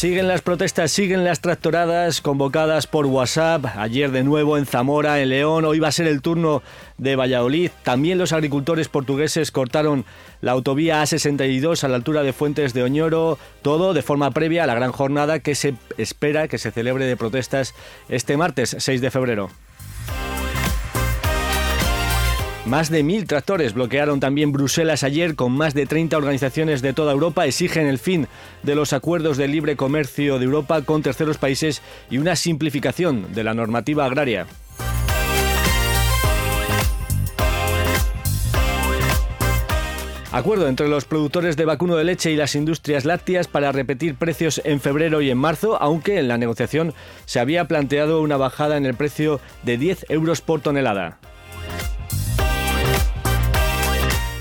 Siguen las protestas, siguen las tractoradas convocadas por WhatsApp. Ayer de nuevo en Zamora, en León. Hoy va a ser el turno de Valladolid. También los agricultores portugueses cortaron la autovía A62 a la altura de Fuentes de Oñoro. Todo de forma previa a la gran jornada que se espera que se celebre de protestas este martes 6 de febrero. Más de mil tractores bloquearon también Bruselas ayer con más de 30 organizaciones de toda Europa. Exigen el fin de los acuerdos de libre comercio de Europa con terceros países y una simplificación de la normativa agraria. Acuerdo entre los productores de vacuno de leche y las industrias lácteas para repetir precios en febrero y en marzo, aunque en la negociación se había planteado una bajada en el precio de 10 euros por tonelada.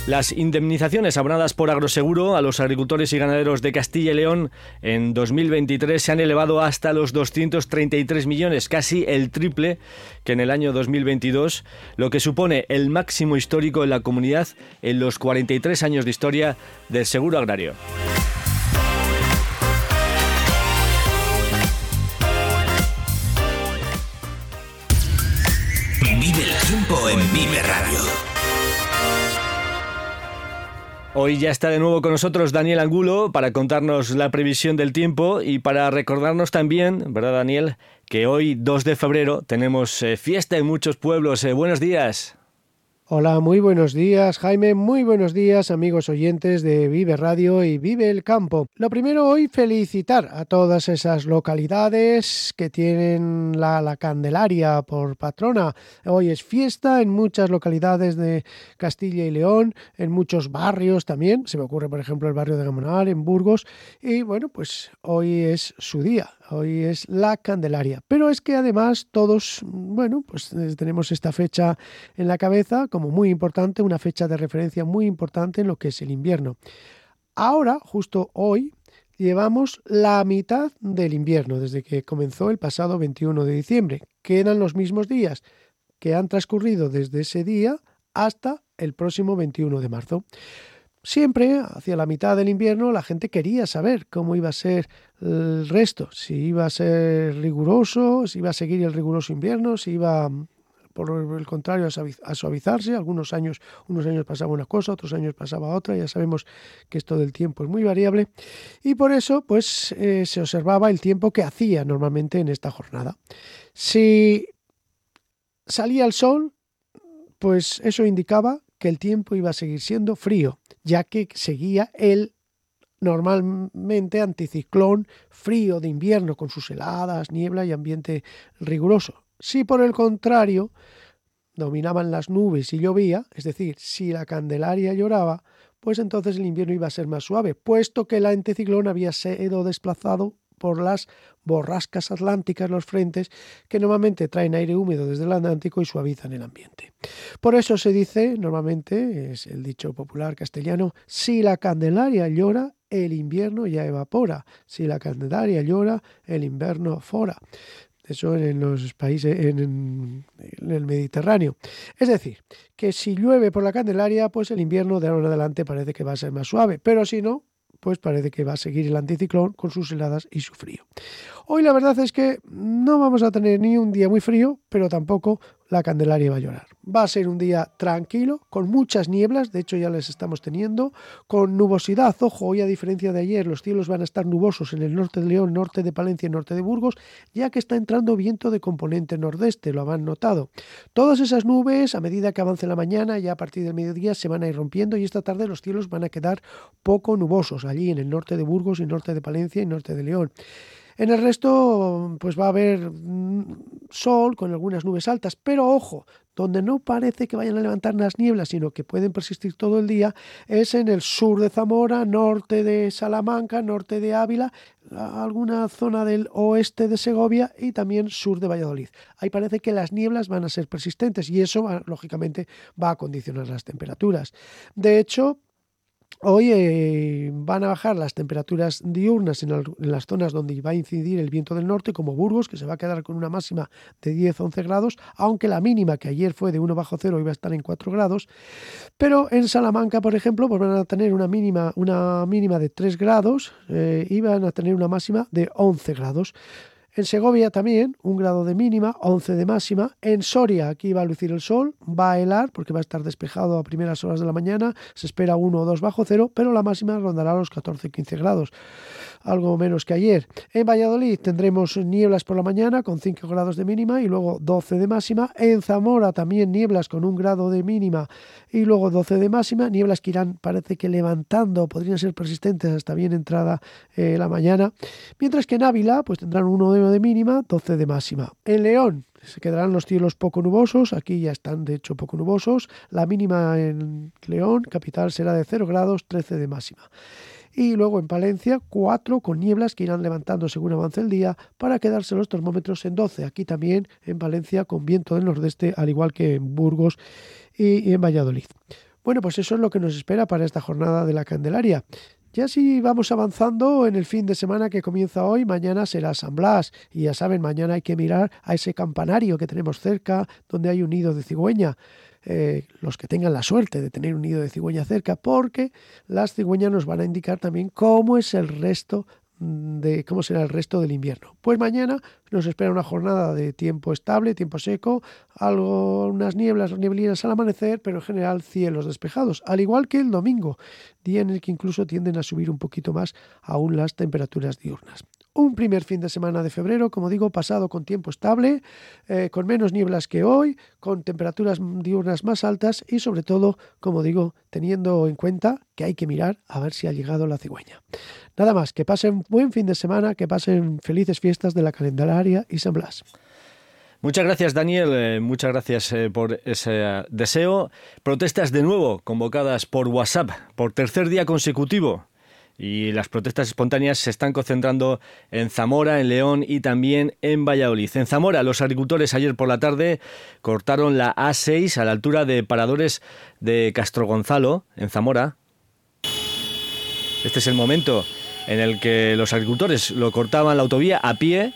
Las indemnizaciones abonadas por Agroseguro a los agricultores y ganaderos de Castilla y León en 2023 se han elevado hasta los 233 millones, casi el triple que en el año 2022, lo que supone el máximo histórico en la comunidad en los 43 años de historia del seguro agrario. Vive el tiempo en Vive Radio. Hoy ya está de nuevo con nosotros Daniel Angulo para contarnos la previsión del tiempo y para recordarnos también, ¿verdad Daniel?, que hoy 2 de febrero tenemos eh, fiesta en muchos pueblos. Eh, buenos días. Hola, muy buenos días, Jaime. Muy buenos días, amigos oyentes de Vive Radio y Vive el Campo. Lo primero hoy, felicitar a todas esas localidades que tienen la, la, Candelaria por patrona. Hoy es fiesta en muchas localidades de Castilla y León, en muchos barrios también. Se me ocurre, por ejemplo, el barrio de Gamonal, en Burgos. Y bueno, pues hoy es su día hoy es la Candelaria. Pero es que además todos, bueno, pues tenemos esta fecha en la cabeza como muy importante, una fecha de referencia muy importante en lo que es el invierno. Ahora, justo hoy, llevamos la mitad del invierno, desde que comenzó el pasado 21 de diciembre. Quedan los mismos días que han transcurrido desde ese día hasta el próximo 21 de marzo. Siempre, hacia la mitad del invierno, la gente quería saber cómo iba a ser el resto, si iba a ser riguroso, si iba a seguir el riguroso invierno, si iba, por el contrario, a suavizarse. Algunos años, unos años pasaba una cosa, otros años pasaba otra. Ya sabemos que esto del tiempo es muy variable. Y por eso, pues, eh, se observaba el tiempo que hacía normalmente en esta jornada. Si salía el sol, pues eso indicaba que el tiempo iba a seguir siendo frío ya que seguía el normalmente anticiclón frío de invierno con sus heladas, niebla y ambiente riguroso. Si por el contrario dominaban las nubes y llovía, es decir, si la Candelaria lloraba, pues entonces el invierno iba a ser más suave, puesto que el anticiclón había sido desplazado por las borrascas atlánticas, los frentes, que normalmente traen aire húmedo desde el Atlántico y suavizan el ambiente. Por eso se dice, normalmente, es el dicho popular castellano, si la Candelaria llora, el invierno ya evapora. Si la Candelaria llora, el invierno fora. Eso en los países, en, en, el Mediterráneo. Es decir, que si llueve por la Candelaria, pues el invierno de ahora en adelante parece que va a ser más suave, pero si no, pues parece que va a seguir el anticiclón con sus heladas y su frío. Hoy la verdad es que no vamos a tener ni un día muy frío, pero tampoco la Candelaria va a llorar. Va a ser un día tranquilo, con muchas nieblas, de hecho ya les estamos teniendo, con nubosidad. Ojo, hoy a diferencia de ayer, los cielos van a estar nubosos en el norte de León, norte de Palencia y norte de Burgos, ya que está entrando viento de componente nordeste, lo habrán notado. Todas esas nubes, a medida que avance la mañana, ya a partir del mediodía, se van a ir rompiendo y esta tarde los cielos van a quedar poco nubosos allí en el norte de Burgos y norte de Palencia y norte de León. En el resto, pues va a haber mm, sol con algunas nubes altas, pero ojo, donde no parece que vayan a levantar las nieblas, sino que pueden persistir todo el día, es en el sur de Zamora, norte de Salamanca, norte de Ávila, alguna zona del oeste de Segovia y también sur de Valladolid. Ahí parece que las nieblas van a ser persistentes y eso, lógicamente, va a condicionar las temperaturas. De hecho, Hoy eh, van a bajar las temperaturas diurnas en, las zonas donde va a incidir el viento del norte, como Burgos, que se va a quedar con una máxima de 10-11 grados, aunque la mínima que ayer fue de 1 bajo cero iba a estar en 4 grados. Pero en Salamanca, por ejemplo, pues van a tener una mínima, una mínima de 3 grados eh, y van a tener una máxima de 11 grados. En Segovia también, un grado de mínima, 11 de máxima. En Soria, aquí va a lucir el sol, va a helar porque va a estar despejado a primeras horas de la mañana, se espera 1 o 2 bajo cero, pero la máxima rondará los 14-15 grados algo menos que ayer. En Valladolid tendremos nieblas por la mañana con 5 grados de mínima y luego 12 de máxima. En Zamora también nieblas con un grado de mínima y luego 12 de máxima. Nieblas que irán, parece que levantando, podrían ser persistentes hasta bien entrada eh, la mañana. Mientras que en Ávila pues tendrán 1 de mínima, 12 de máxima. En León se quedarán los cielos poco nubosos, aquí ya están de hecho poco nubosos. La mínima en León, capital, será de 0 grados, 13 de máxima y luego en Palencia 4 con nieblas que irán levantando según avance el día para quedarse los termómetros en 12. Aquí también en Valencia con viento del nordeste, al igual que en Burgos y, en Valladolid. Bueno, pues eso es lo que nos espera para esta jornada de la Candelaria. Ya si vamos avanzando en el fin de semana que comienza hoy, mañana será San Blas. Y ya saben, mañana hay que mirar a ese campanario que tenemos cerca, donde hay un nido de cigüeña. Eh, los que tengan la suerte de tener un nido de cigüeña cerca, porque las cigüeñas nos van a indicar también cómo es el resto de cómo será el resto del invierno. Pues mañana nos espera una jornada de tiempo estable, tiempo seco, algo, unas nieblas, nieblinas al amanecer, pero en general cielos despejados, al igual que el domingo, día en el que incluso tienden a subir un poquito más aún las temperaturas diurnas un primer fin de semana de febrero, como digo, pasado con tiempo estable, eh, con menos nieblas que hoy, con temperaturas diurnas más altas y sobre todo, como digo, teniendo en cuenta que hay que mirar a ver si ha llegado la cigüeña. Nada más, que pasen buen fin de semana, que pasen felices fiestas de la calendararia y San Blas. Muchas gracias, Daniel. Eh, muchas gracias eh, por ese deseo. Protestas de nuevo convocadas por WhatsApp por tercer día consecutivo y las protestas espontáneas se están concentrando en Zamora, en León y también en Valladolid. En Zamora, los agricultores ayer por la tarde cortaron la A6 a la altura de paradores de Castro Gonzalo, en Zamora. Este es el momento en el que los agricultores lo cortaban la autovía a pie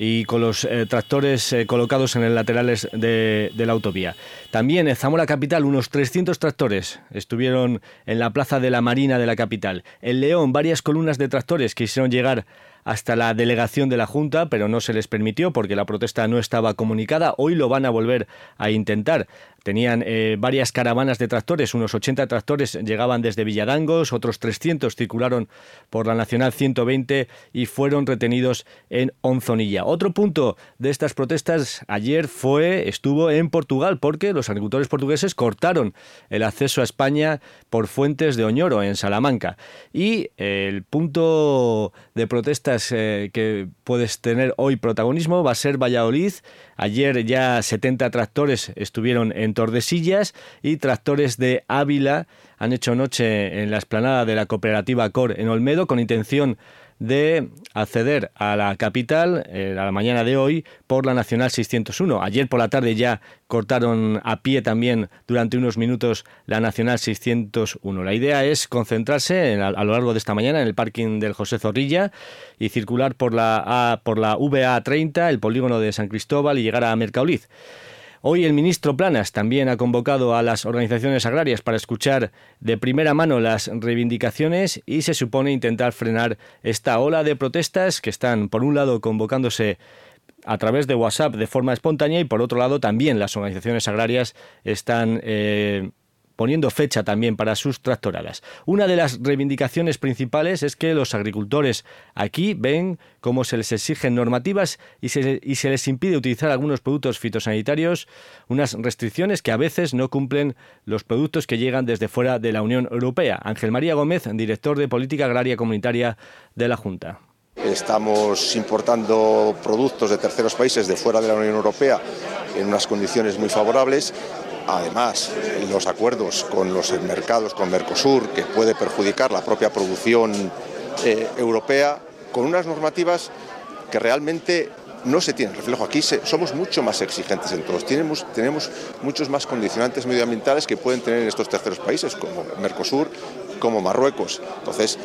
y con los eh, tractores eh, colocados en los laterales de, de, la autovía. También en Zamora Capital unos 300 tractores estuvieron en la plaza de la Marina de la capital. En León varias columnas de tractores quisieron llegar hasta la delegación de la Junta, pero no se les permitió porque la protesta no estaba comunicada. Hoy lo van a volver a intentar. Tenían eh, varias caravanas de tractores, unos 80 tractores llegaban desde Villadangos, otros 300 circularon por la Nacional 120 y fueron retenidos en Onzonilla. Otro punto de estas protestas ayer fue, estuvo en Portugal, porque los agricultores portugueses cortaron el acceso a España por fuentes de Oñoro, en Salamanca. Y el punto de protestas eh, que puedes tener hoy protagonismo va a ser Valladolid. Ayer ya 70 tractores estuvieron en Tordesillas y tractores de Ávila han hecho noche en la esplanada de la cooperativa COR en Olmedo con intención de acceder a la capital eh, a la mañana de hoy por la Nacional 601. Ayer por la tarde ya cortaron a pie también durante unos minutos la Nacional 601. La idea es concentrarse a, lo largo de esta mañana en el parking del José Zorrilla y circular por la, por la VA 30, el polígono de San Cristóbal y llegar a Mercaoliz. Hoy el ministro Planas también ha convocado a las organizaciones agrarias para escuchar de primera mano las reivindicaciones y se supone intentar frenar esta ola de protestas que están, por un lado, convocándose a través de WhatsApp de forma espontánea y por otro lado también las organizaciones agrarias están eh, poniendo fecha también para sus tractoradas. Una de las reivindicaciones principales es que los agricultores aquí ven cómo se les exigen normativas y se, les impide utilizar algunos productos fitosanitarios, unas restricciones que a veces no cumplen los productos que llegan desde fuera de la Unión Europea. Ángel María Gómez, director de Política Agraria Comunitaria de la Junta. Estamos importando productos de terceros países de fuera de la Unión Europea en unas condiciones muy favorables Además, los acuerdos con los mercados, con Mercosur, que puede perjudicar la propia producción eh, europea, con unas normativas que realmente no se tienen reflejo. Aquí somos mucho más exigentes en todos. Tenemos, tenemos muchos más condicionantes medioambientales que pueden tener en estos terceros países, como Mercosur, como Marruecos. Entonces,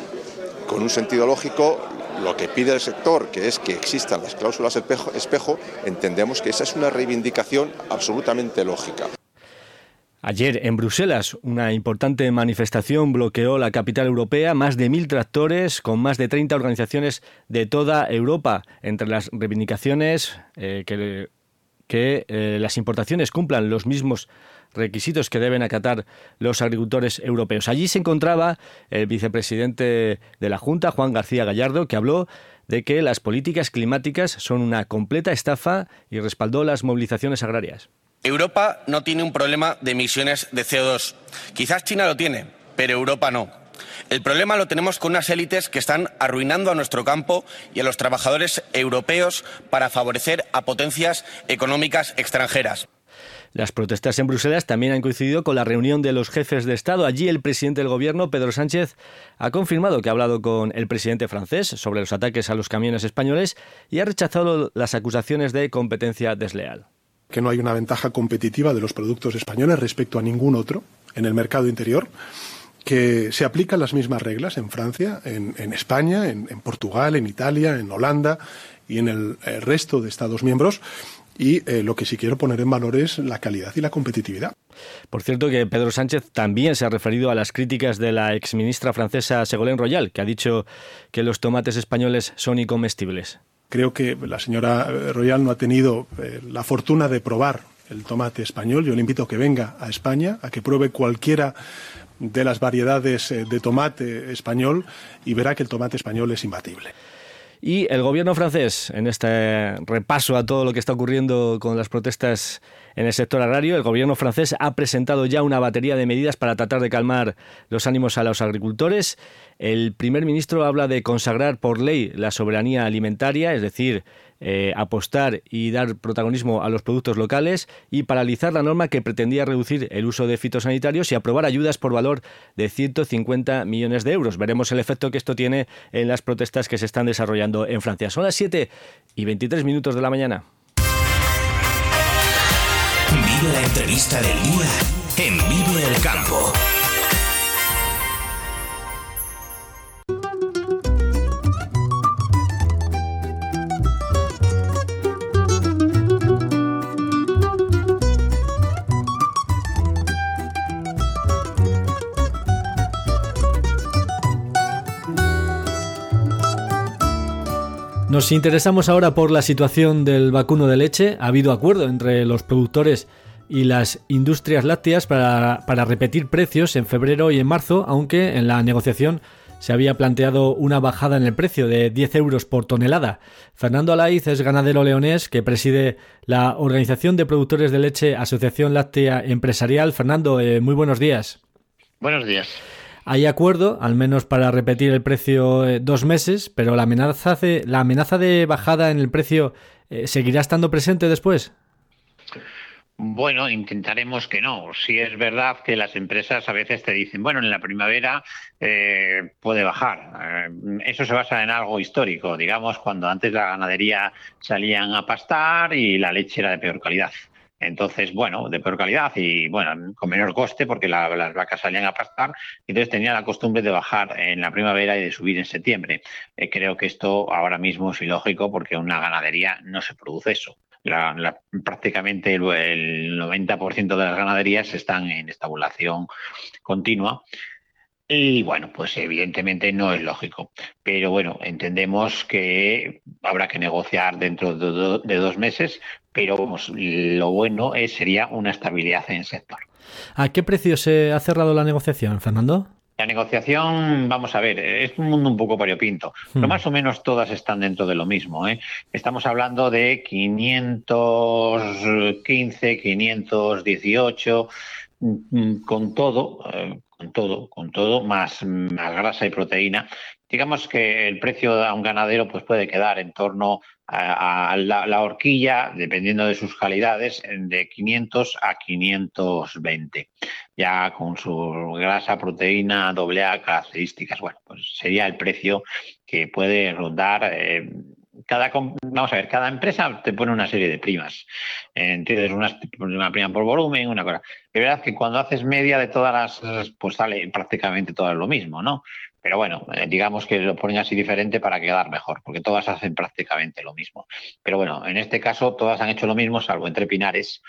con un sentido lógico, lo que pide el sector, que es que existan las cláusulas espejo, entendemos que esa es una reivindicación absolutamente lógica. Ayer en Bruselas una importante manifestación bloqueó la capital europea, más de mil tractores con más de 30 organizaciones de toda Europa. Entre las reivindicaciones eh, que, eh, las importaciones cumplan los mismos requisitos que deben acatar los agricultores europeos. Allí se encontraba el vicepresidente de la Junta, Juan García Gallardo, que habló de que las políticas climáticas son una completa estafa y respaldó las movilizaciones agrarias. Europa no tiene un problema de emisiones de CO2. Quizás China lo tiene, pero Europa no. El problema lo tenemos con unas élites que están arruinando a nuestro campo y a los trabajadores europeos para favorecer a potencias económicas extranjeras. Las protestas en Bruselas también han coincidido con la reunión de los jefes de Estado. Allí el presidente del Gobierno, Pedro Sánchez, ha confirmado que ha hablado con el presidente francés sobre los ataques a los camiones españoles y ha rechazado las acusaciones de competencia desleal que no hay una ventaja competitiva de los productos españoles respecto a ningún otro en el mercado interior, que se aplican las mismas reglas en Francia, en, España, en, Portugal, en Italia, en Holanda y en el, resto de Estados miembros. Y eh, lo que sí quiero poner en valor es la calidad y la competitividad. Por cierto que Pedro Sánchez también se ha referido a las críticas de la exministra francesa Ségolène Royal, que ha dicho que los tomates españoles son incomestibles. Creo que la señora Royal no ha tenido eh, la fortuna de probar el tomate español. Yo le invito a que venga a España, a que pruebe cualquiera de las variedades eh, de tomate español y verá que el tomate español es imbatible. Y el gobierno francés, en este repaso a todo lo que está ocurriendo con las protestas en el sector agrario, el gobierno francés ha presentado ya una batería de medidas para tratar de calmar los ánimos a los agricultores. El primer ministro habla de consagrar por ley la soberanía alimentaria, es decir, eh, apostar y dar protagonismo a los productos locales y paralizar la norma que pretendía reducir el uso de fitosanitarios y aprobar ayudas por valor de 150 millones de euros. Veremos el efecto que esto tiene en las protestas que se están desarrollando en Francia. Son las 7 y 23 minutos de la mañana. La entrevista del día en Vive el Campo. Nos interesamos ahora por la situación del vacuno de leche. Ha habido acuerdo entre los productores y las industrias lácteas para, repetir precios en febrero y en marzo, aunque en la negociación se había planteado una bajada en el precio de 10 euros por tonelada. Fernando Alaiz es ganadero leonés que preside la Organización de Productores de Leche Asociación Láctea Empresarial. Fernando, eh, muy buenos días. Buenos días. Hay acuerdo, al menos para repetir el precio eh, dos meses, pero la amenaza de, la amenaza de bajada en el precio eh, seguirá estando presente después. Bueno, intentaremos que no. Si es verdad que las empresas a veces te dicen, bueno, en la primavera eh, puede bajar. eso se basa en algo histórico, digamos, cuando antes la ganadería salían a pastar y la leche era de peor calidad. Entonces, bueno, de peor calidad y bueno, con menor coste porque las vacas salían a pastar. Entonces tenía la costumbre de bajar en la primavera y de subir en septiembre. Eh, creo que esto ahora mismo es ilógico porque una ganadería no se produce eso. Prácticamente el, 90% de las ganaderías están en estabulación continua. Y bueno, pues evidentemente no es lógico. Pero bueno, entendemos que habrá que negociar dentro de, dos meses, pero vamos, lo bueno es, sería una estabilidad en el sector. ¿A qué precio se ha cerrado la negociación, Fernando? La negociación, vamos a ver, es un mundo un poco variopinto, pero hmm. más o menos todas están dentro de lo mismo. ¿eh? Estamos hablando de 515, 518, mm, con todo, eh, con todo, con todo, más, más grasa y proteína. Digamos que el precio a un ganadero pues puede quedar en torno a, la, horquilla, dependiendo de sus calidades, de 500 a 520, ya con su grasa, proteína, doble A, características. Bueno, pues sería el precio que puede rondar. Eh, cada, vamos a ver, cada empresa te pone una serie de primas. Entiendes, una, prima por volumen, una cosa. Es verdad que cuando haces media de todas las, pues sale prácticamente todo lo mismo, ¿no? Pero bueno, eh, digamos que lo ponen así diferente para quedar mejor, porque todas hacen prácticamente lo mismo. Pero bueno, en este caso todas han hecho lo mismo, salvo entre Pinares,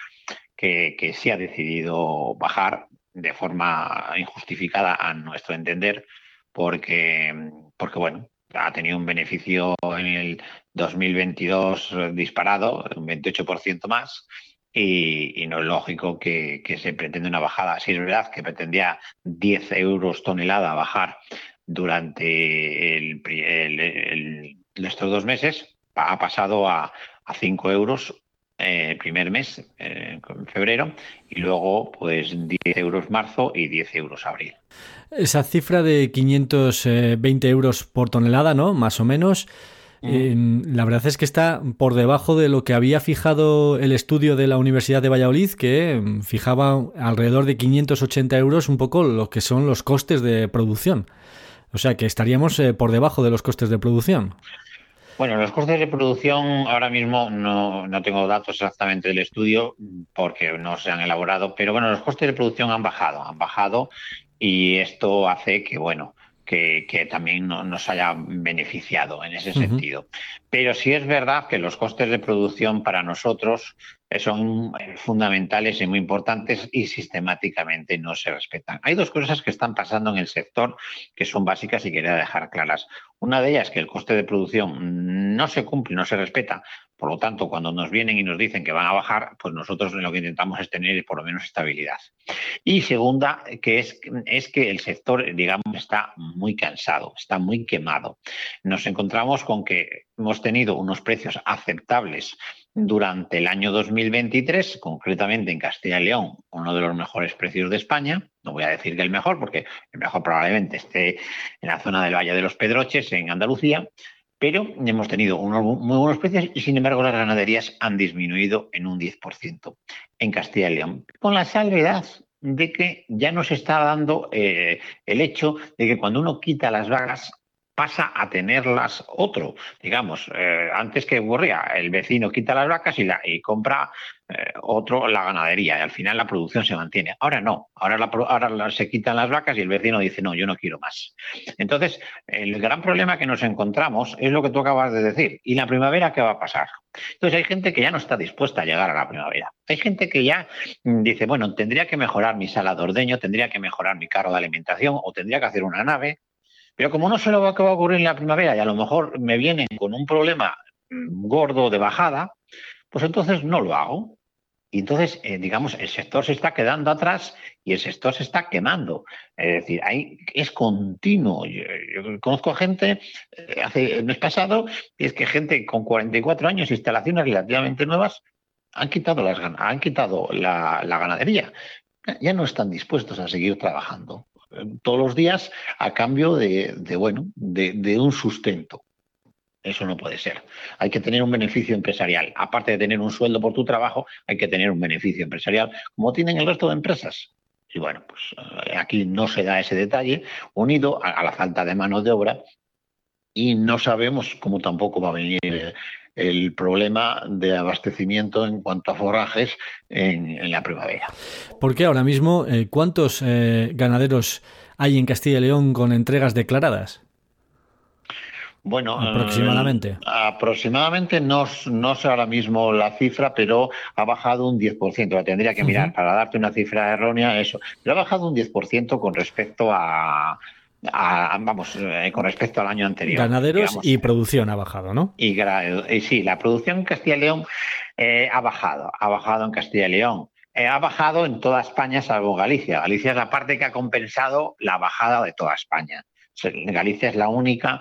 que, que sí ha decidido bajar de forma injustificada a nuestro entender, porque, porque bueno, ha tenido un beneficio en el 2022 disparado, un 28% más, y, no es lógico que, que, se pretenda una bajada. Si es verdad que pretendía 10 euros tonelada bajar durante el, estos dos meses ha pasado a, a 5 euros eh, el primer mes, eh, en febrero, y luego pues 10 euros marzo y 10 euros abril. Esa cifra de 520 euros por tonelada, ¿no? Más o menos. la verdad es que está por debajo de lo que había fijado el estudio de la Universidad de Valladolid, que mm, fijaba alrededor de 580 euros un poco lo que son los costes de producción. O sea que estaríamos eh, por debajo de los costes de producción. Bueno, los costes de producción ahora mismo no, no, tengo datos exactamente del estudio porque no se han elaborado, pero bueno, los costes de producción han bajado, han bajado y esto hace que, bueno, que, también nos haya beneficiado en ese sentido. Pero sí es verdad que los costes de producción para nosotros son eh, fundamentales y muy importantes y sistemáticamente no se respetan. Hay dos cosas que están pasando en el sector que son básicas y quería dejar claras. Una de ellas es que el coste de producción no se cumple, no se respeta. Por lo tanto, cuando nos vienen y nos dicen que van a bajar, pues nosotros lo que intentamos es tener por lo menos estabilidad. Y segunda, que es, es que el sector, digamos, está muy cansado, está muy quemado. Nos encontramos con que hemos tenido unos precios aceptables durante el año 2023, concretamente en Castilla y León, uno de los mejores precios de España. No voy a decir que el mejor, porque el mejor probablemente esté en la zona del Valle de los Pedroches, en Andalucía, pero hemos tenido unos muy buenos precios y, sin embargo, las ganaderías han disminuido en un 10% en Castilla y León, con la salvedad de que ya nos está dando eh, el hecho de que cuando uno quita las vagas pasa a tenerlas otro. Digamos, eh, antes que ocurría, el vecino quita las vacas y, la, y compra eh, otro la ganadería y al final la producción se mantiene. Ahora no, ahora, ahora se quitan las vacas y el vecino dice, no, yo no quiero más. Entonces, el gran problema que nos encontramos es lo que tú acabas de decir. ¿Y la primavera qué va a pasar? Entonces hay gente que ya no está dispuesta a llegar a la primavera. Hay gente que ya mm, dice, bueno, tendría que mejorar mi sala de ordeño, tendría que mejorar mi carro de alimentación o tendría que hacer una nave pero como no sé lo que va a ocurrir en la primavera y a lo mejor me vienen con un problema gordo de bajada, pues entonces no lo hago. Y entonces, eh, digamos, el sector se está quedando atrás y el sector se está quemando. Es decir, es continuo. Yo, conozco gente, eh, hace el mes pasado, y es que gente con 44 años, instalaciones relativamente nuevas, han quitado, las, han quitado la ganadería. Ya no están dispuestos a seguir trabajando todos los días a cambio de, bueno, de, un sustento. Eso no puede ser. Hay que tener un beneficio empresarial. Aparte de tener un sueldo por tu trabajo, hay que tener un beneficio empresarial, como tienen el resto de empresas. Y bueno, pues eh, aquí no se da ese detalle, unido a, la falta de mano de obra, y no sabemos cómo tampoco va a venir el problema de abastecimiento en cuanto a forrajes en, la primavera. Porque ahora mismo, eh, ¿cuántos eh, ganaderos hay en Castilla y León con entregas declaradas? Bueno, aproximadamente. Eh, aproximadamente no, no sé ahora mismo la cifra, pero ha bajado un 10%. La tendría que mirar para darte una cifra errónea, eso. Pero ha bajado un 10% con respecto a, vamos, eh, con respecto al año anterior. Ganaderos y producción ha bajado, ¿no? Y, sí, la producción en Castilla y León eh, ha bajado, ha bajado en Castilla y León. Eh, ha bajado en toda España, salvo Galicia. Galicia es la parte que ha compensado la bajada de toda España. Galicia es la única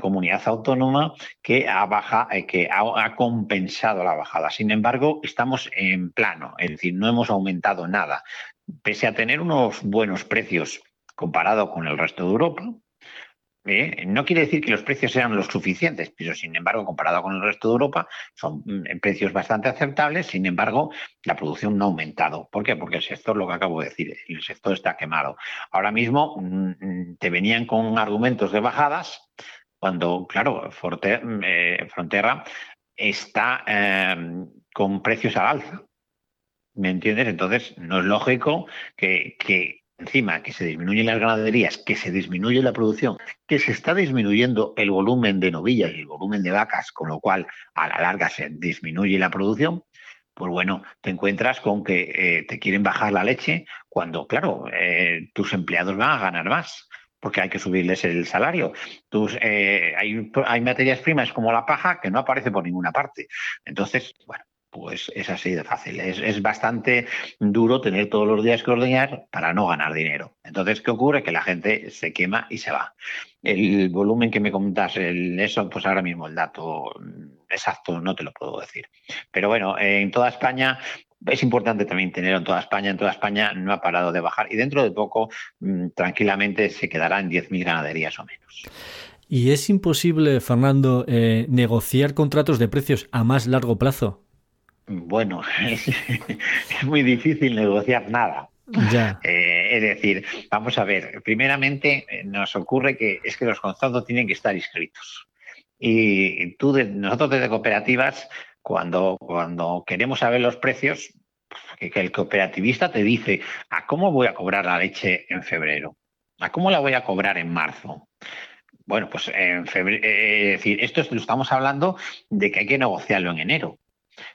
comunidad autónoma que, ha, baja, que ha, compensado la bajada. Sin embargo, estamos en plano, es decir, no hemos aumentado nada. Pese a tener unos buenos precios comparado con el resto de Europa. ¿eh? no quiere decir que los precios sean los suficientes, pero sin embargo, comparado con el resto de Europa, son mm, precios bastante aceptables. Sin embargo, la producción no ha aumentado. ¿Por qué? Porque el sector, lo que acabo de decir, el sector está quemado. Ahora mismo mm, mm, te venían con argumentos de bajadas, cuando, claro, eh, Frontera está em, con precios al alza. ¿Me entiendes? Entonces, no es lógico que, encima que se disminuyen las ganaderías, que se disminuye la producción, que se está disminuyendo el volumen de novillas y el volumen de vacas, con lo cual a la larga se disminuye la producción, pues bueno, te encuentras con que eh, te quieren bajar la leche cuando, claro, eh, tus empleados van a ganar más porque hay que subirles el salario. Tus, eh, hay, hay materias primas como la paja que no aparece por ninguna parte. Entonces, bueno, pues es así de fácil. Es, bastante duro tener todos los días que ordeñar para no ganar dinero. Entonces, ¿qué ocurre? Que la gente se quema y se va. El volumen que me comentas, el, eso, pues ahora mismo el dato exacto no te lo puedo decir. Pero bueno, en toda España es importante también tenerlo en toda España. En toda España no ha parado de bajar y dentro de poco mm, tranquilamente se quedará en 10.000 ganaderías o menos. ¿Y es imposible, Fernando, eh, negociar contratos de precios a más largo plazo? Bueno, es, muy difícil negociar nada. Eh, es decir, vamos a ver, primeramente eh, nos ocurre que es que los contratos tienen que estar inscritos. Y tú, nosotros desde cooperativas, cuando, cuando queremos saber los precios, que, el cooperativista te dice, ¿a cómo voy a cobrar la leche en febrero? ¿A cómo la voy a cobrar en marzo? Bueno, pues en febrero, eh, es decir, esto lo estamos hablando de que hay que negociarlo en enero.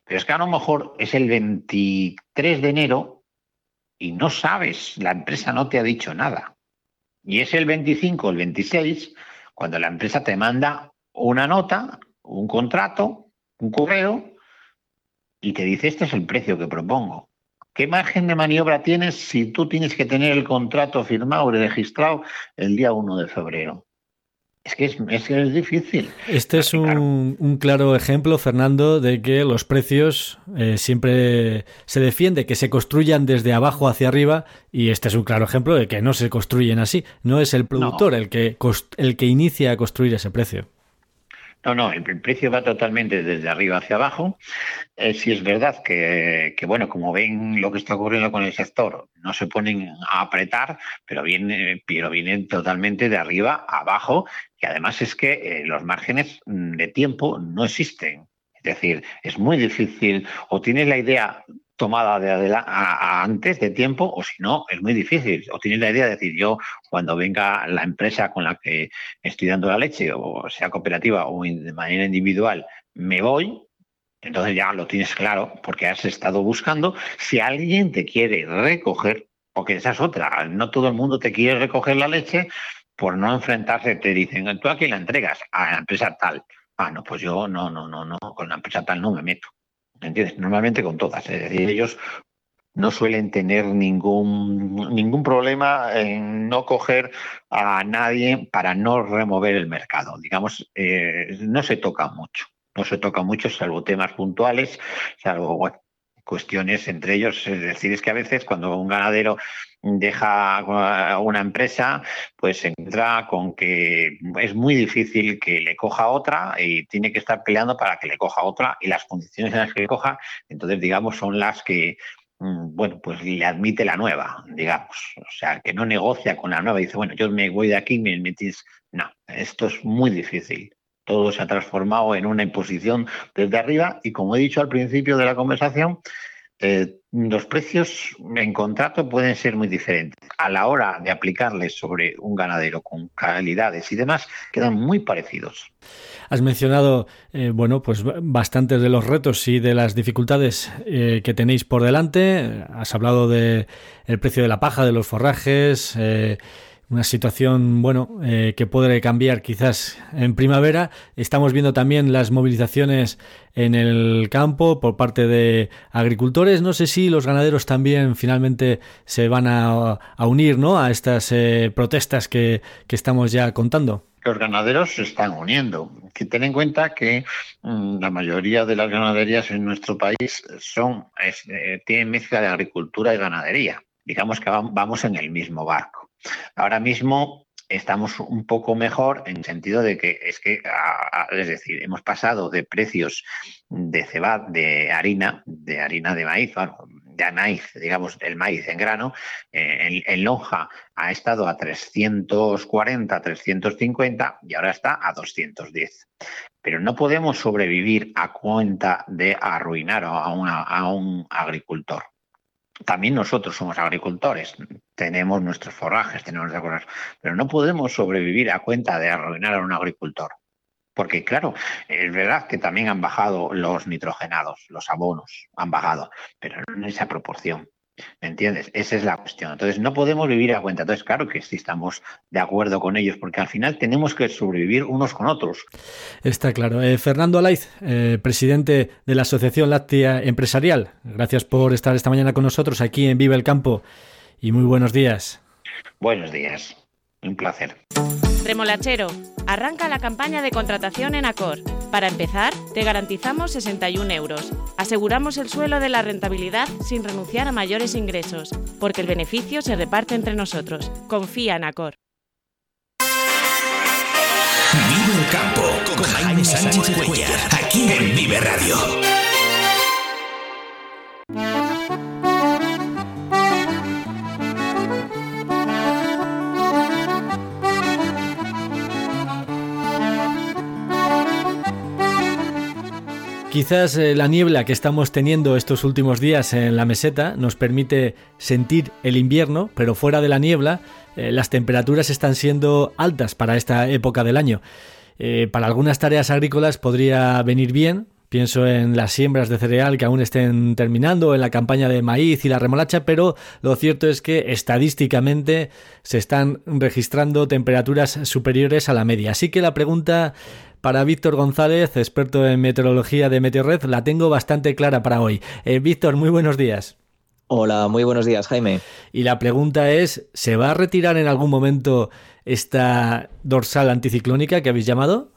Pero es que a lo mejor es el 23 de enero y no sabes, la empresa no te ha dicho nada. Y es el 25 o el 26 cuando la empresa te manda una nota, un contrato, un correo y te dice este es el precio que propongo. ¿Qué margen de maniobra tienes si tú tienes que tener el contrato firmado y registrado el día 1 de febrero? Es que es, difícil. Este es un, claro ejemplo, Fernando, de que los precios eh, siempre se defiende que se construyan desde abajo hacia arriba y este es un claro ejemplo de que no se construyen así. No es el productor el, que, el que inicia a construir ese precio. No, no, el, precio va totalmente desde arriba hacia abajo. Eh, si es verdad que, bueno, como ven lo que está ocurriendo con el sector, no se ponen a apretar, pero viene, pero vienen totalmente de arriba abajo. Y además es que eh, los márgenes mm, de tiempo no existen. Es decir, es muy difícil o tienes la idea tomada de antes de tiempo o si no, es muy difícil. O tienes la idea de decir, yo cuando venga la empresa con la que estoy dando la leche, o sea cooperativa o de manera individual, me voy, entonces ya lo tienes claro porque has estado buscando. Si alguien te quiere recoger, porque esa es otra, no todo el mundo te quiere recoger la leche por no enfrentarse, te dicen, tú aquí la entregas a la empresa tal. Ah, no, pues yo no, no, no, no, con la empresa tal no me meto. ¿Entiendes? Normalmente con todas. Es decir, ellos no suelen tener ningún, ningún problema en no coger a nadie para no remover el mercado. Digamos, eh, no se toca mucho. No se toca mucho, salvo temas puntuales, salvo cuestiones entre ellos. Es decir, es que a veces cuando un ganadero deja una empresa, pues se encuentra con que es muy difícil que le coja otra y tiene que estar peleando para que le coja otra y las condiciones en las que coja, entonces digamos, son las que mm, bueno, pues le admite la nueva, digamos. O sea, que no negocia con la nueva. Dice, bueno, yo me voy de aquí, me metís. No, esto es muy difícil. Todo se ha transformado en una imposición desde arriba y como he dicho al principio de la conversación, eh, los precios en contrato pueden ser muy diferentes. A la hora de aplicarles sobre un ganadero con calidades y demás, quedan muy parecidos. Has mencionado, eh, bueno, pues bastantes de los retos y de las dificultades eh, que tenéis por delante. Has hablado de el precio de la paja, de los forrajes, una situación, bueno, eh, que puede cambiar quizás en primavera. Estamos viendo también las movilizaciones en el campo por parte de agricultores. No sé si los ganaderos también finalmente se van a, unir, ¿no? A estas eh, protestas que, estamos ya contando los ganaderos se están uniendo. Que ten en cuenta que mm, la mayoría de las ganaderías en nuestro país son eh, tienen mezcla de agricultura y ganadería. Digamos que vamos en el mismo barco. Ahora mismo estamos un poco mejor en el sentido de que es que, es decir, hemos pasado de precios de cebada, de harina, de harina de maíz, de maíz, digamos, el maíz en grano, eh, en, lonja ha estado a 340, 350 y ahora está a 210. Pero no podemos sobrevivir a cuenta de arruinar a un agricultor también nosotros somos agricultores, tenemos nuestros forrajes, tenemos nuestras cosas, pero no podemos sobrevivir a cuenta de arruinar a un agricultor. Porque claro, es verdad que también han bajado los nitrogenados, los abonos han bajado, pero no en esa proporción. ¿Me entiendes? Esa es la cuestión. Entonces, no podemos vivir a cuenta. Entonces, claro que sí estamos de acuerdo con ellos, porque al final tenemos que sobrevivir unos con otros. Está claro. Eh, Fernando Alaiz, eh, presidente de la Asociación Láctea Empresarial, gracias por estar esta mañana con nosotros aquí en Vive el Campo y muy buenos días. Buenos días. Un placer. Remolachero, arranca la campaña de contratación en Acor. Para empezar, te garantizamos 61 euros. Aseguramos el suelo de la rentabilidad sin renunciar a mayores ingresos, porque el beneficio se reparte entre nosotros. Confía en Acor. Vive el campo con Jaime Sánchez Cuellar, aquí en Vive Radio. Quizás eh, la niebla que estamos teniendo estos últimos días en la meseta nos permite sentir el invierno, pero fuera de la niebla eh, las temperaturas están siendo altas para esta época del año. Eh, para algunas tareas agrícolas podría venir bien, Pienso en las siembras de cereal que aún estén terminando, en la campaña de maíz y la remolacha, pero lo cierto es que estadísticamente se están registrando temperaturas superiores a la media. Así que la pregunta para Víctor González, experto en meteorología de Meteorred, la tengo bastante clara para hoy. Eh, Víctor, muy buenos días. Hola, muy buenos días, Jaime. Y la pregunta es, ¿se va a retirar en algún momento esta dorsal anticiclónica que habéis llamado?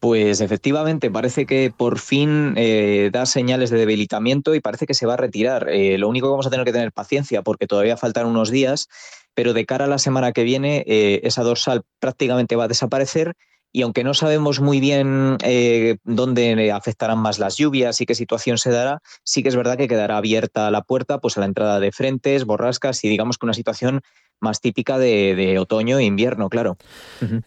Pues efectivamente, parece que por fin eh, da señales de debilitamiento y parece que se va a retirar. Eh, lo único que vamos a tener que tener paciencia porque todavía faltan unos días, pero de cara a la semana que viene esa dorsal prácticamente va a desaparecer y aunque no sabemos muy bien eh, dónde afectarán más las lluvias y qué situación se dará, sí que es verdad que quedará abierta la puerta pues, a la entrada de frentes, borrascas y digamos que una situación más típica de, otoño e invierno, claro.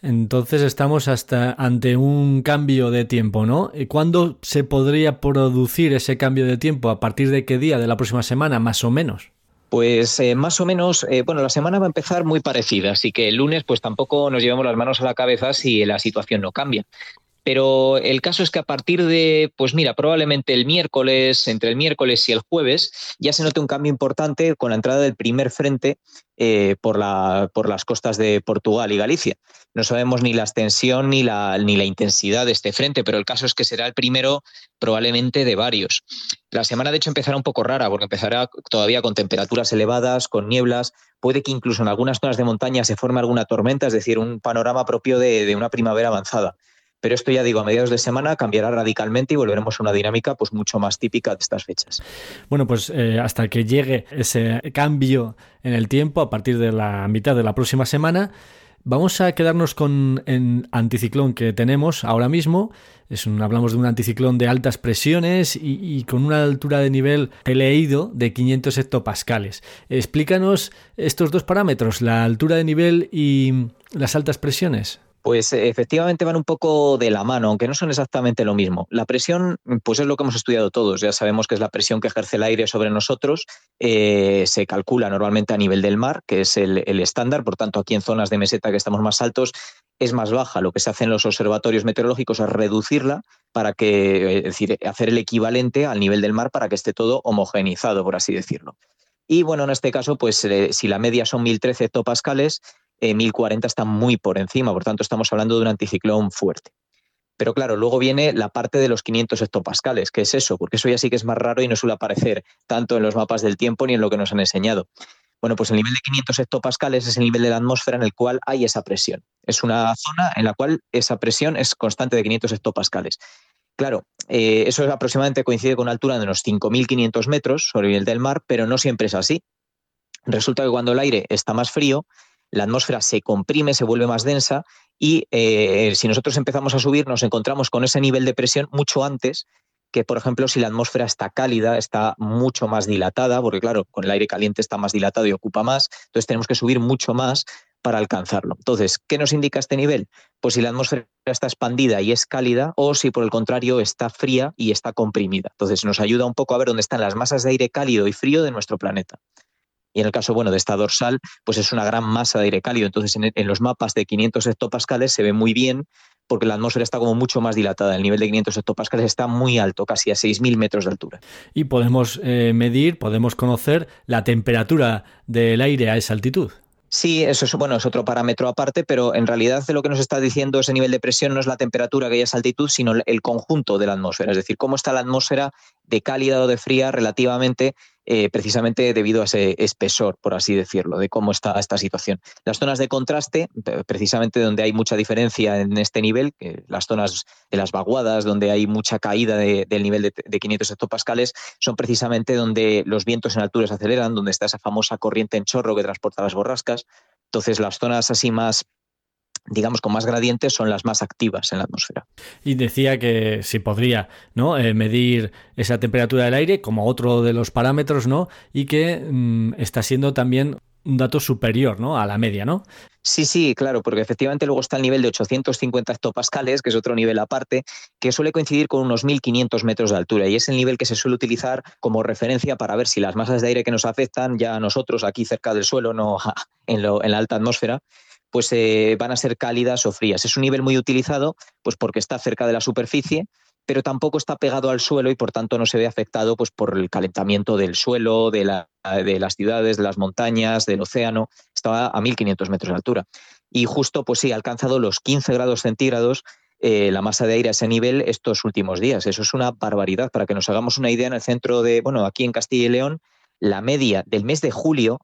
Entonces estamos hasta ante un cambio de tiempo, ¿no? ¿Cuándo se podría producir ese cambio de tiempo? ¿A partir de qué día de la próxima semana, más o menos? Pues eh, más o menos, eh, bueno, la semana va a empezar muy parecida, así que el lunes pues tampoco nos llevamos las manos a la cabeza si la situación no cambia. Pero el caso es que a partir de, pues mira, probablemente el miércoles, entre el miércoles y el jueves, ya se note un cambio importante con la entrada del primer frente eh, por, la, por las costas de Portugal y Galicia. No sabemos ni la extensión ni la, ni la intensidad de este frente, pero el caso es que será el primero probablemente de varios. La semana, de hecho, empezará un poco rara, porque empezará todavía con temperaturas elevadas, con nieblas. Puede que incluso en algunas zonas de montaña se forme alguna tormenta, es decir, un panorama propio de, de una primavera avanzada. Pero esto ya digo, a mediados de semana cambiará radicalmente y volveremos a una dinámica pues mucho más típica de estas fechas. Bueno, pues eh, hasta que llegue ese cambio en el tiempo, a partir de la mitad de la próxima semana, Vamos a quedarnos con el anticiclón que tenemos ahora mismo. Es un, hablamos de un anticiclón de altas presiones y, con una altura de nivel, he leído, de 500 hectopascales. Explícanos estos dos parámetros, la altura de nivel y las altas presiones. Pues efectivamente van un poco de la mano, aunque no son exactamente lo mismo. La presión, pues es lo que hemos estudiado todos. Ya sabemos que es la presión que ejerce el aire sobre nosotros. Eh, se calcula normalmente a nivel del mar, que es el, estándar. Por tanto, aquí en zonas de meseta que estamos más altos es más baja. Lo que se hace en los observatorios meteorológicos es reducirla para que, es decir, hacer el equivalente al nivel del mar para que esté todo homogenizado, por así decirlo. Y bueno, en este caso, pues eh, si la media son 1013 hectopascales, 1040 está muy por encima, por tanto estamos hablando de un anticiclón fuerte. Pero claro, luego viene la parte de los 500 hectopascales, que es eso, porque eso ya sí que es más raro y no suele aparecer tanto en los mapas del tiempo ni en lo que nos han enseñado. Bueno, pues el nivel de 500 hectopascales es el nivel de la atmósfera en el cual hay esa presión. Es una zona en la cual esa presión es constante de 500 hectopascales. Claro, eh, eso aproximadamente coincide con una altura de unos 5.500 metros sobre el nivel del mar, pero no siempre es así. Resulta que cuando el aire está más frío, la atmósfera se comprime, se vuelve más densa y eh, si nosotros empezamos a subir nos encontramos con ese nivel de presión mucho antes que, por ejemplo, si la atmósfera está cálida, está mucho más dilatada, porque claro, con el aire caliente está más dilatado y ocupa más, entonces tenemos que subir mucho más para alcanzarlo. Entonces, ¿qué nos indica este nivel? Pues si la atmósfera está expandida y es cálida o si por el contrario está fría y está comprimida. Entonces, nos ayuda un poco a ver dónde están las masas de aire cálido y frío de nuestro planeta. Y en el caso bueno, de esta dorsal, pues es una gran masa de aire cálido. Entonces, en, los mapas de 500 hectopascales se ve muy bien porque la atmósfera está como mucho más dilatada. El nivel de 500 hectopascales está muy alto, casi a 6.000 metros de altura. Y podemos eh, medir, podemos conocer la temperatura del aire a esa altitud. Sí, eso es, bueno, es otro parámetro aparte, pero en realidad lo que nos está diciendo ese nivel de presión no es la temperatura que hay a esa altitud, sino el conjunto de la atmósfera, es decir, cómo está la atmósfera de cálida o de fría relativamente eh, precisamente debido a ese espesor, por así decirlo, de cómo está esta situación. Las zonas de contraste, precisamente donde hay mucha diferencia en este nivel, las zonas de las vaguadas, donde hay mucha caída del nivel de, de 500 hectopascales, son precisamente donde los vientos en altura se aceleran, donde está esa famosa corriente en chorro que transporta las borrascas. Entonces, las zonas así más digamos, con más gradientes son las más activas en la atmósfera. Y decía que si podría ¿no? Eh, medir esa temperatura del aire como otro de los parámetros, ¿no? Y que mm, está siendo también un dato superior ¿no? a la media, ¿no? Sí, sí, claro, porque efectivamente luego está el nivel de 850 hectopascales, que es otro nivel aparte, que suele coincidir con unos 1.500 metros de altura y es el nivel que se suele utilizar como referencia para ver si las masas de aire que nos afectan ya a nosotros aquí cerca del suelo, no en, en la alta atmósfera, pues eh, van a ser cálidas o frías. Es un nivel muy utilizado pues porque está cerca de la superficie, pero tampoco está pegado al suelo y por tanto no se ve afectado pues, por el calentamiento del suelo, de, las ciudades, de las montañas, del océano. Estaba a 1500 metros de altura. Y justo, pues sí, ha alcanzado los 15 grados centígrados eh, la masa de aire a ese nivel estos últimos días. Eso es una barbaridad. Para que nos hagamos una idea, en el centro de, bueno, aquí en Castilla y León, la media del mes de julio,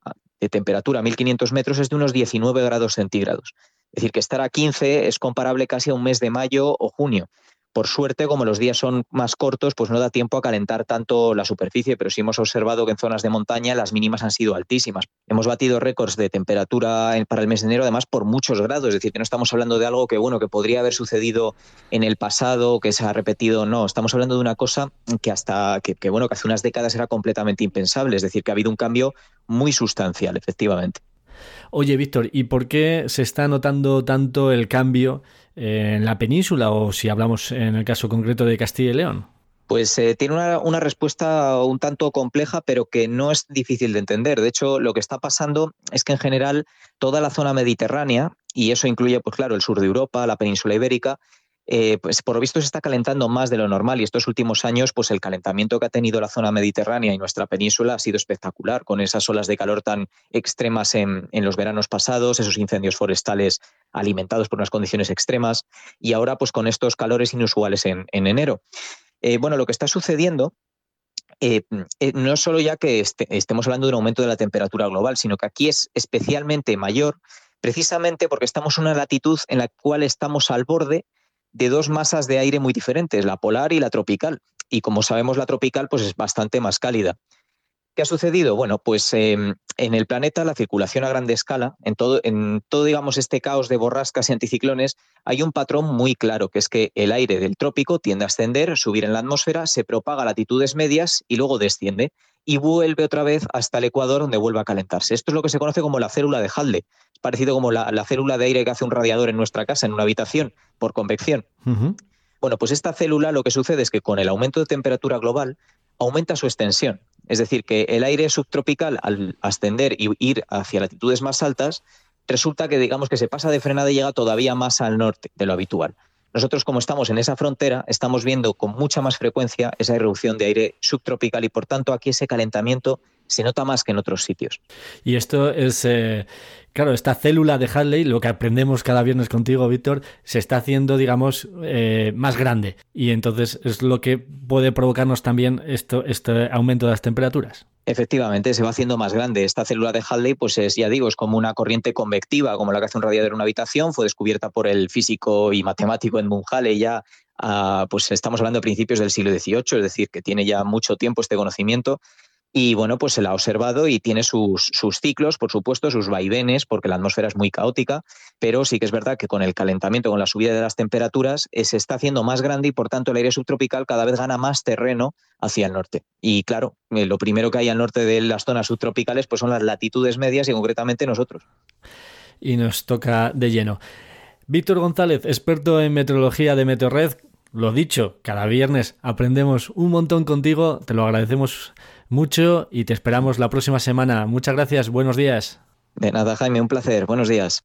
de temperatura a 1500 metros es de unos 19 grados centígrados. Es decir, que estar a 15 es comparable casi a un mes de mayo o junio. Por suerte, como los días son más cortos, pues no da tiempo a calentar tanto la superficie, pero sí hemos observado que en zonas de montaña las mínimas han sido altísimas. Hemos batido récords de temperatura para el mes de enero, además por muchos grados, es decir, que no estamos hablando de algo que bueno, que podría haber sucedido en el pasado, que se ha repetido, no, estamos hablando de una cosa que hasta que, bueno, que hace unas décadas era completamente impensable, es decir, que ha habido un cambio muy sustancial, efectivamente. Oye, Víctor, ¿y por qué se está notando tanto el cambio en la península o si hablamos en el caso concreto de Castilla y León? Pues eh, tiene una, una, respuesta un tanto compleja, pero que no es difícil de entender. De hecho, lo que está pasando es que en general toda la zona mediterránea, y eso incluye, pues claro, el sur de Europa, la península ibérica, eh, pues por lo visto se está calentando más de lo normal y estos últimos años pues el calentamiento que ha tenido la zona mediterránea y nuestra península ha sido espectacular con esas olas de calor tan extremas en, los veranos pasados, esos incendios forestales alimentados por unas condiciones extremas y ahora pues con estos calores inusuales en, enero. Eh, bueno, lo que está sucediendo eh, no es solo ya que este, estemos hablando de un aumento de la temperatura global, sino que aquí es especialmente mayor precisamente porque estamos en una latitud en la cual estamos al borde de dos masas de aire muy diferentes, la polar y la tropical. Y como sabemos, la tropical pues, es bastante más cálida. ¿Qué ha sucedido? Bueno, pues em, en el planeta la circulación a grande escala, en todo, en todo, digamos, este caos de borrascas y anticiclones, hay un patrón muy claro, que es que el aire del trópico tiende a ascender, subir en la atmósfera, se propaga a latitudes medias y luego desciende. Y vuelve otra vez hasta el ecuador donde vuelve a calentarse. Esto es lo que se conoce como la célula de Halley. Es parecido como la, célula de aire que hace un radiador en nuestra casa, en una habitación, por convección. Bueno, pues esta célula lo que sucede es que con el aumento de temperatura global aumenta su extensión. Es decir, que el aire subtropical al ascender y ir hacia latitudes más altas, resulta que digamos que se pasa de frenada y llega todavía más al norte de lo habitual. Nosotros, como estamos en esa frontera, estamos viendo con mucha más frecuencia esa irrupción de aire subtropical y, por tanto, aquí ese calentamiento se nota más que en otros sitios. Y esto es, eh, claro, esta célula de Hadley, lo que aprendemos cada viernes contigo, Víctor, se está haciendo, digamos, eh, más grande. Y entonces es lo que puede provocarnos también esto, este aumento de las temperaturas. Efectivamente, se va haciendo más grande. Esta célula de Halley, pues es, ya digo, es como una corriente convectiva, como la que hace un radiador en una habitación. Fue descubierta por el físico y matemático Edmund Halley ya, ah, pues estamos hablando de principios del siglo XVIII, es decir, que tiene ya mucho tiempo este conocimiento. Y bueno, pues se la ha observado y tiene sus, ciclos, por supuesto, sus vaivenes, porque la atmósfera es muy caótica, pero sí que es verdad que con el calentamiento, con la subida de las temperaturas, eh, se está haciendo más grande y por tanto el aire subtropical cada vez gana más terreno hacia el norte. Y claro, eh, lo primero que hay al norte de las zonas subtropicales pues son las latitudes medias y concretamente nosotros. Y nos toca de lleno. Víctor González, experto en meteorología de Meteorred, lo dicho, cada viernes aprendemos un montón contigo, te lo agradecemos mucho y te esperamos la próxima semana. Muchas gracias, buenos días. De nada, Jaime, un placer, buenos días.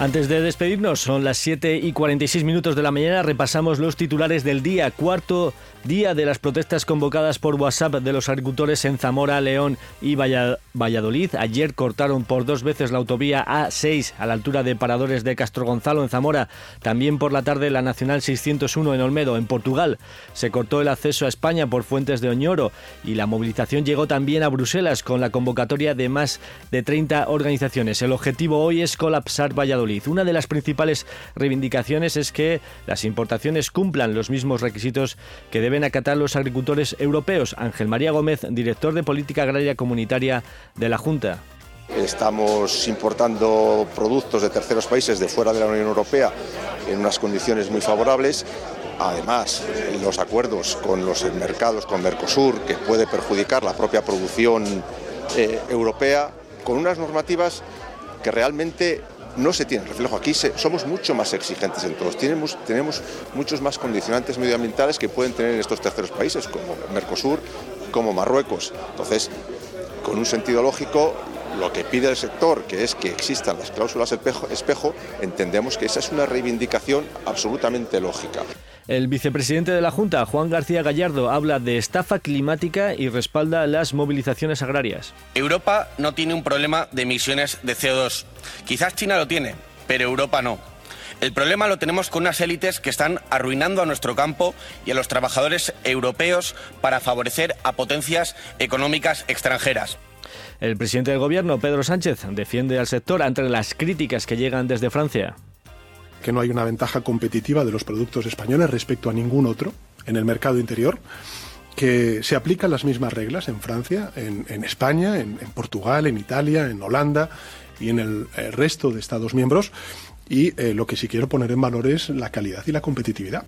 Antes de despedirnos, son las 7 y 46 minutos de la mañana, repasamos los titulares del día, cuarto día de las protestas convocadas por WhatsApp de los agricultores en Zamora, León y Valladolid. Ayer cortaron por dos veces la autovía A6 a la altura de Paradores de Castro Gonzalo en Zamora. También por la tarde la Nacional 601 en Olmedo, en Portugal. Se cortó el acceso a España por Fuentes de Oñoro y la movilización llegó también a Bruselas con la convocatoria de más de 30 organizaciones. El objetivo hoy es colapsar Valladolid. Una de las principales reivindicaciones es que las importaciones cumplan los mismos requisitos que deben acatar los agricultores europeos. Ángel María Gómez, director de Política Agraria Comunitaria de la Junta. Estamos importando productos de terceros países de fuera de la Unión Europea en unas condiciones muy favorables. Además, los acuerdos con los mercados, con Mercosur, que puede perjudicar la propia producción eh, europea, con unas normativas que realmente no se tiene reflejo. Aquí somos mucho más exigentes en todos. Tenemos, tenemos muchos más condicionantes medioambientales que pueden tener en estos terceros países, como Mercosur, como Marruecos. Entonces, con un sentido lógico, lo que pide el sector, que es que existan las cláusulas espejo, entendemos que esa es una reivindicación absolutamente lógica. El vicepresidente de la Junta, Juan García Gallardo, habla de estafa climática y respalda las movilizaciones agrarias. Europa no tiene un problema de emisiones de CO2. Quizás China lo tiene, pero Europa no. El problema lo tenemos con unas élites que están arruinando a nuestro campo y a los trabajadores europeos para favorecer a potencias económicas extranjeras. El presidente del Gobierno, Pedro Sánchez, defiende al sector ante las críticas que llegan desde Francia que no hay una ventaja competitiva de los productos españoles respecto a ningún otro en el mercado interior, que se aplican las mismas reglas en Francia, en, España, en, Portugal, en Italia, en Holanda y en el, resto de Estados miembros. Y eh, lo que sí quiero poner en valor es la calidad y la competitividad.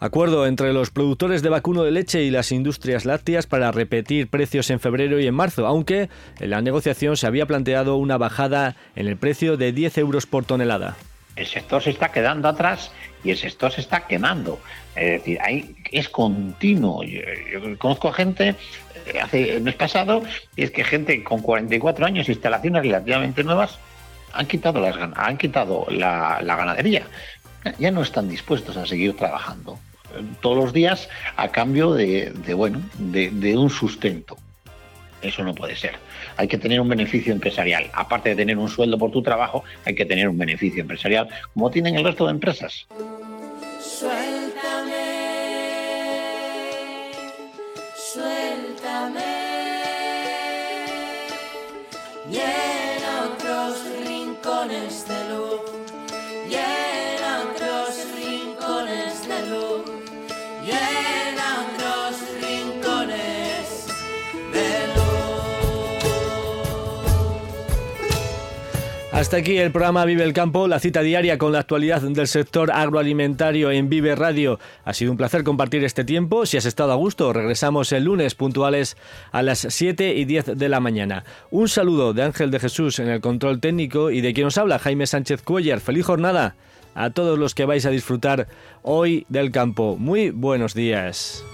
Acuerdo entre los productores de vacuno de leche y las industrias lácteas para repetir precios en febrero y en marzo, aunque en la negociación se había planteado una bajada en el precio de 10 euros por tonelada el sector se está quedando atrás y el sector se está quemando. Es decir, ahí es continuo. Yo, conozco gente, eh, hace el mes pasado, y es que gente con 44 años, instalaciones relativamente nuevas, han quitado, las, han quitado la, ganadería. Ya no están dispuestos a seguir trabajando eh, todos los días a cambio de, bueno, de un sustento. Eso no puede ser. Hay que tener un beneficio empresarial. Aparte de tener un sueldo por tu trabajo, hay que tener un beneficio empresarial, como tienen el resto de empresas. Hasta aquí el programa Vive el Campo, la cita diaria con la actualidad del sector agroalimentario en Vive Radio. Ha sido un placer compartir este tiempo. Si has estado a gusto, regresamos el lunes puntuales a las 7 y 10 de la mañana. Un saludo de Ángel de Jesús en el control técnico y de quien nos habla, Jaime Sánchez Cuellar. Feliz jornada a todos los que vais a disfrutar hoy del campo. Muy buenos días.